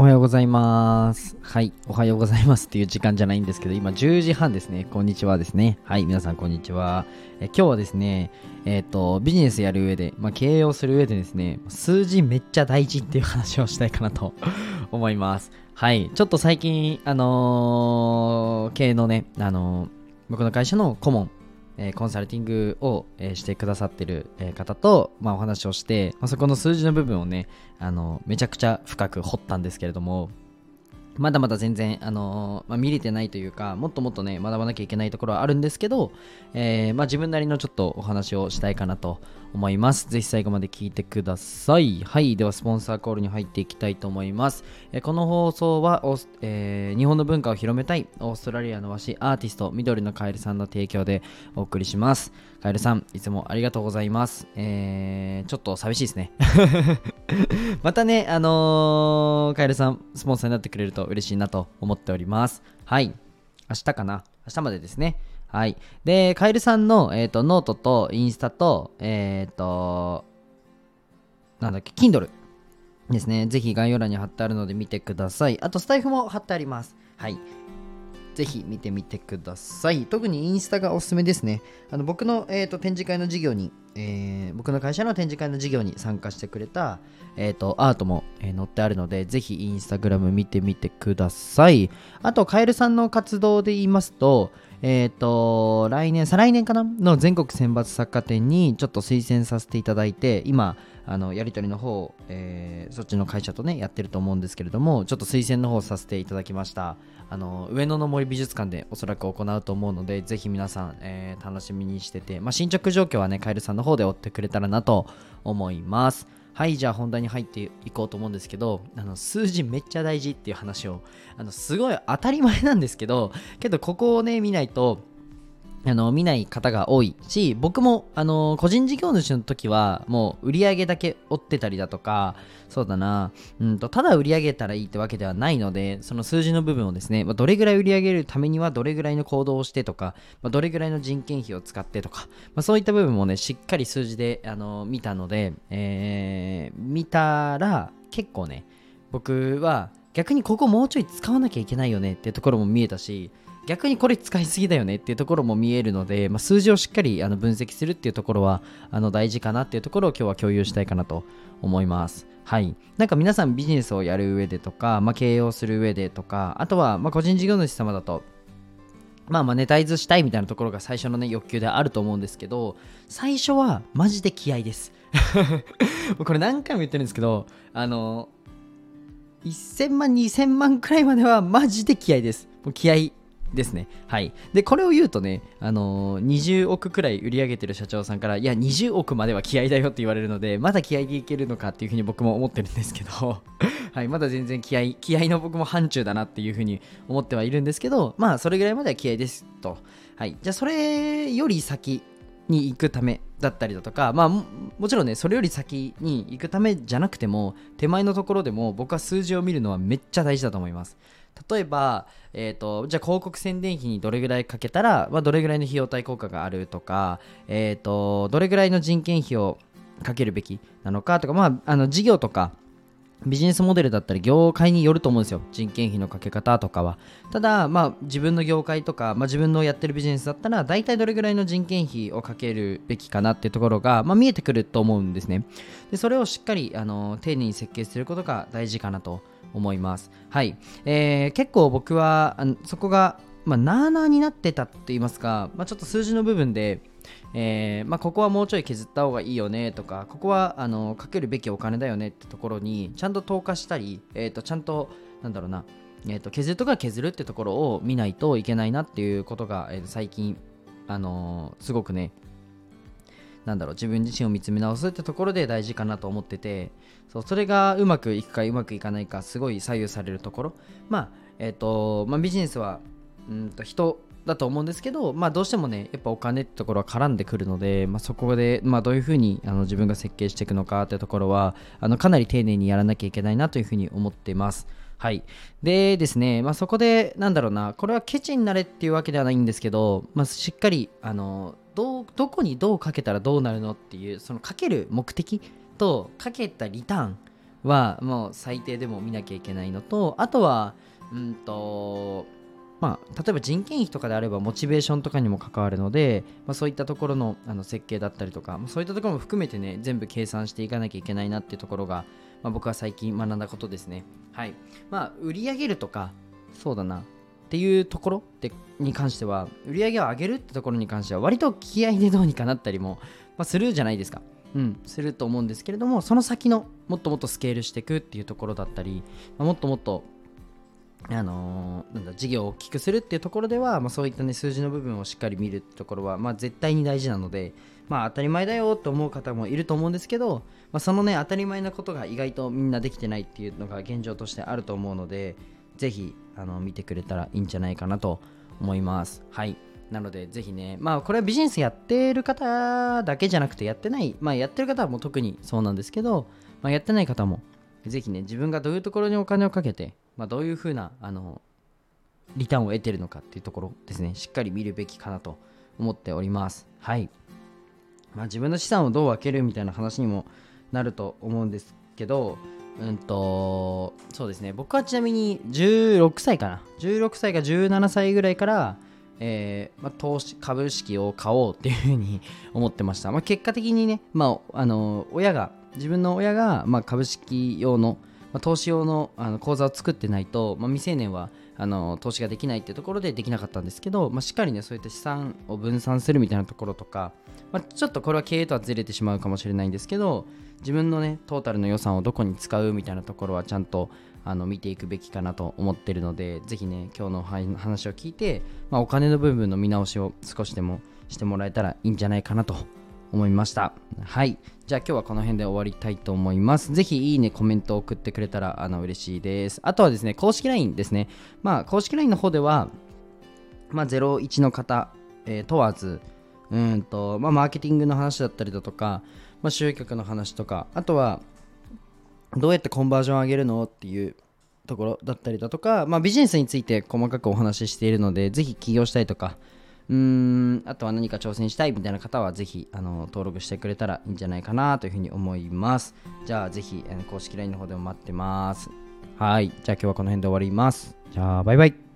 おはようございます。はい、おはようございますっていう時間じゃないんですけど、今10時半ですね。こんにちはですね。はい、皆さんこんにちは。え今日はですね、えっ、と、ビジネスやる上で、まあ、経営をする上でですね、数字めっちゃ大事っていう話をしたいかなと 思います。はい、ちょっと最近、あのー経営のね、あのー僕の会社の顧問、えコンサルティングを、えしてくださってる、え方と、まあ、お話をして、まあ、そこの数字の部分をね、あのめちゃくちゃ深く掘ったんですけれども、まだまだ全然、あのまあ、見れてないというか、もっともっとね、学ばなきゃいけないところはあるんですけど、えーまあ、自分なりのちょっとお話をしたいかなと思います。ぜひ最後まで聞いてください。はい。では、スポンサーコールに入っていきたいと思います。えーこの放送は、え日本の文化を広めたいオーストラリアの和紙アーティスト、緑のカエルさんの提供でお送りします。カエルさん、いつもありがとうございます。えーちょっと寂しいですね。またね、あのーカエルさん、スポンサーになってくれると嬉しいなと思っております。はい。明日かな？明日までですね。はい。で、カエルさんの、えー、とノートとインスタと、えっ、と、なんだっけ、Kindle ですね。ぜひ概要欄に貼ってあるので見てください。あと、スタエフも貼ってあります。はい。ぜひ見てみてください。特にインスタがおすすめですね。あの僕の、えー、と展示会の授業に、えー僕の会社の展示会の授業に参加してくれた、えー、とアートも、えー載ってあるので、ぜひインスタグラム見てみてください。あと、カエルさんの活動で言いますと、えっ、と、来年、再来年かな？の全国選抜作家展にちょっと推薦させていただいて、今、あのやり取りの方、えーそっちの会社とね、やってると思うんですけれども、ちょっと推薦の方させていただきました。あの上野の森美術館でおそらく行うと思うので、ぜひ皆さん、えー楽しみにしてて、まあ、進捗状況はね、カエルさんの方で追ってくれたらなと思います。はい、じゃあ本題に入っていこうと思うんですけど、あの数字めっちゃ大事っていう話を、あのすごい当たり前なんですけど、けどここをね、見ないと、あの見ない方が多いし僕もあの個人事業主の時はもう売り上げだけ追ってたりだとかそうだな。うんとただ売り上げたらいいってわけではないのでその数字の部分をですね、まあどれぐらい売り上げるためにはどれぐらいの行動をしてとか、まあどれぐらいの人件費を使ってとか、まあそういった部分もねしっかり数字であの見たので、えー見たら結構ね僕は逆にここもうちょい使わなきゃいけないよねってところも見えたし逆にこれ使いすぎだよねっていうところも見えるので、まあ、数字をしっかりあの分析するっていうところはあの大事かなっていうところを今日は共有したいかなと思います。はい。なんか皆さんビジネスをやる上でとか、まあ、経営をする上でとか、あとはまあ個人事業主様だと、まあマネタイズしたいみたいなところが最初のね欲求であると思うんですけど、最初はマジで気合です。これ何回も言ってるんですけど、あの、1000万、2000万くらいまではマジで気合です。もう気合ですね。はい。で、これを言うとね、あのー20億くらい売り上げてる社長さんから、いや、20億までは気合だよって言われるので、まだ気合でいけるのかっていうふうに僕も思ってるんですけど、はい、まだ全然気合、気合の僕も範疇だなっていうふうに思ってはいるんですけど、まあ、それぐらいまでは気合ですと。はい。じゃあ、それより先に行くためだったりだとか、まあも、ちろんね、それより先に行くためじゃなくても、手前のところでも僕は数字を見るのはめっちゃ大事だと思います。例えば、えー、とじゃあ広告宣伝費にどれぐらいかけたら、まあ、どれぐらいの費用対効果があるとか、えー、とどれぐらいの人件費をかけるべきなのかとか、まあ、あの事業とかビジネスモデルだったり業界によると思うんですよ。人件費のかけ方とかは。ただまあ自分の業界とか、まあ、自分のやってるビジネスだったら大体どれぐらいの人件費をかけるべきかなっていうところが、まあ、見えてくると思うんですね。でそれをしっかりあの丁寧に設計することが大事かなと思います。はい、えー結構僕はそこがまあ、なーなーになってたって言いますか、まあ、ちょっと数字の部分で、えーまあ、ここはもうちょい削った方がいいよねとかここはあのかけるべきお金だよねってところにちゃんと投下したり、えー、とちゃんとなんだろうな、えー、と削るとか削るってところを見ないといけないなっていうことが、えー最近、あのーすごくねなんだろう自分自身を見つめ直すってところで大事かなと思っててそうそれがうまくいくかうまくいかないかすごい左右されるところ。まあえっ、とまあビジネスはうんと人だと思うんですけど、まあ、どうしてもねやっぱお金ってところは絡んでくるので、まあ、そこで、まあ、どういうふうにあの自分が設計していくのかってところはあのかなり丁寧にやらなきゃいけないなというふうに思っています。はい。でですね、まあ、そこで、なんだろうな、これはケチになれっていうわけではないんですけど、まあ、しっかり、あの、ど、どこにどうかけたらどうなるのっていう、そのかける目的とかけたリターンはもう最低でも見なきゃいけないのとあとはうんとまあ、例えば人件費とかであればモチベーションとかにも関わるので、まあ、そういったところのあの設計だったりとかま、そういったところも含めてね全部計算していかなきゃいけないなっていうところが、まあ、僕は最近学んだことですね。はい。まあ売り上げるとかそうだなっていうところでに関しては売り上げを上げるってところに関しては割と気合でどうにかなったりも、まあ、するじゃないですか。うん、すると思うんですけれどもその先のもっともっとスケールしていくっていうところだったり、まあ、もっともっとあのー、なんだ事業を大きくするっていうところでは、まあ、そういった、ね、数字の部分をしっかり見るってところは、まあ、絶対に大事なので、まあ、当たり前だよと思う方もいると思うんですけど、まあ、そのね当たり前なことが意外とみんなできてないっていうのが現状としてあると思うのでぜひあの見てくれたらいいんじゃないかなと思います。はい。なのでぜひねまあこれはビジネスやってる方だけじゃなくてやってないまあやってる方も特にそうなんですけど、まあ、やってない方もぜひね自分がどういうところにお金をかけてまあ、どういうふうなあのリターンを得てるのかっていうところですね、しっかり見るべきかなと思っております。はい。まあ、自分の資産をどう分けるみたいな話にもなると思うんですけど、うんと、そうですね、僕はちなみに16歳かな、16歳か17歳ぐらいから、えーまあ、投資株式を買おうっていうふうに思ってました。まあ、結果的にね、まあ、あの親が、自分の親が、まあ、株式用のまあ、投資用のあの口座を作ってないと、まあ、未成年はあの投資ができないっていうところでできなかったんですけど、まあ、しっかりねそういった資産を分散するみたいなところとか、まあ、ちょっとこれは経営とはずれてしまうかもしれないんですけど自分のねトータルの予算をどこに使うみたいなところはちゃんとあの見ていくべきかなと思ってるのでぜひね今日の話を聞いて、まあ、お金の部分の見直しを少しでもしてもらえたらいいんじゃないかなと思いました。はい。じゃあ今日はこの辺で終わりたいと思います。ぜひいいね、コメントを送ってくれたらあの嬉しいです。あとはですね、公式 LINE ですね。まあ、公式 LINE の方では、まあ、01の方、えー、問わず、うんと、まあ、マーケティングの話だったりだとか、まあ、集客の話とか、あとは、どうやってコンバージョン上げるのっていうところだったりだとか、まあ、ビジネスについて細かくお話ししているので、ぜひ起業したいとか、うーんあとは何か挑戦したいみたいな方はぜひあの登録してくれたらいいんじゃないかなというふうに思います。じゃあぜひ公式 LINE の方でも待ってます。はい。じゃあ今日はこの辺で終わります。じゃあバイバイ。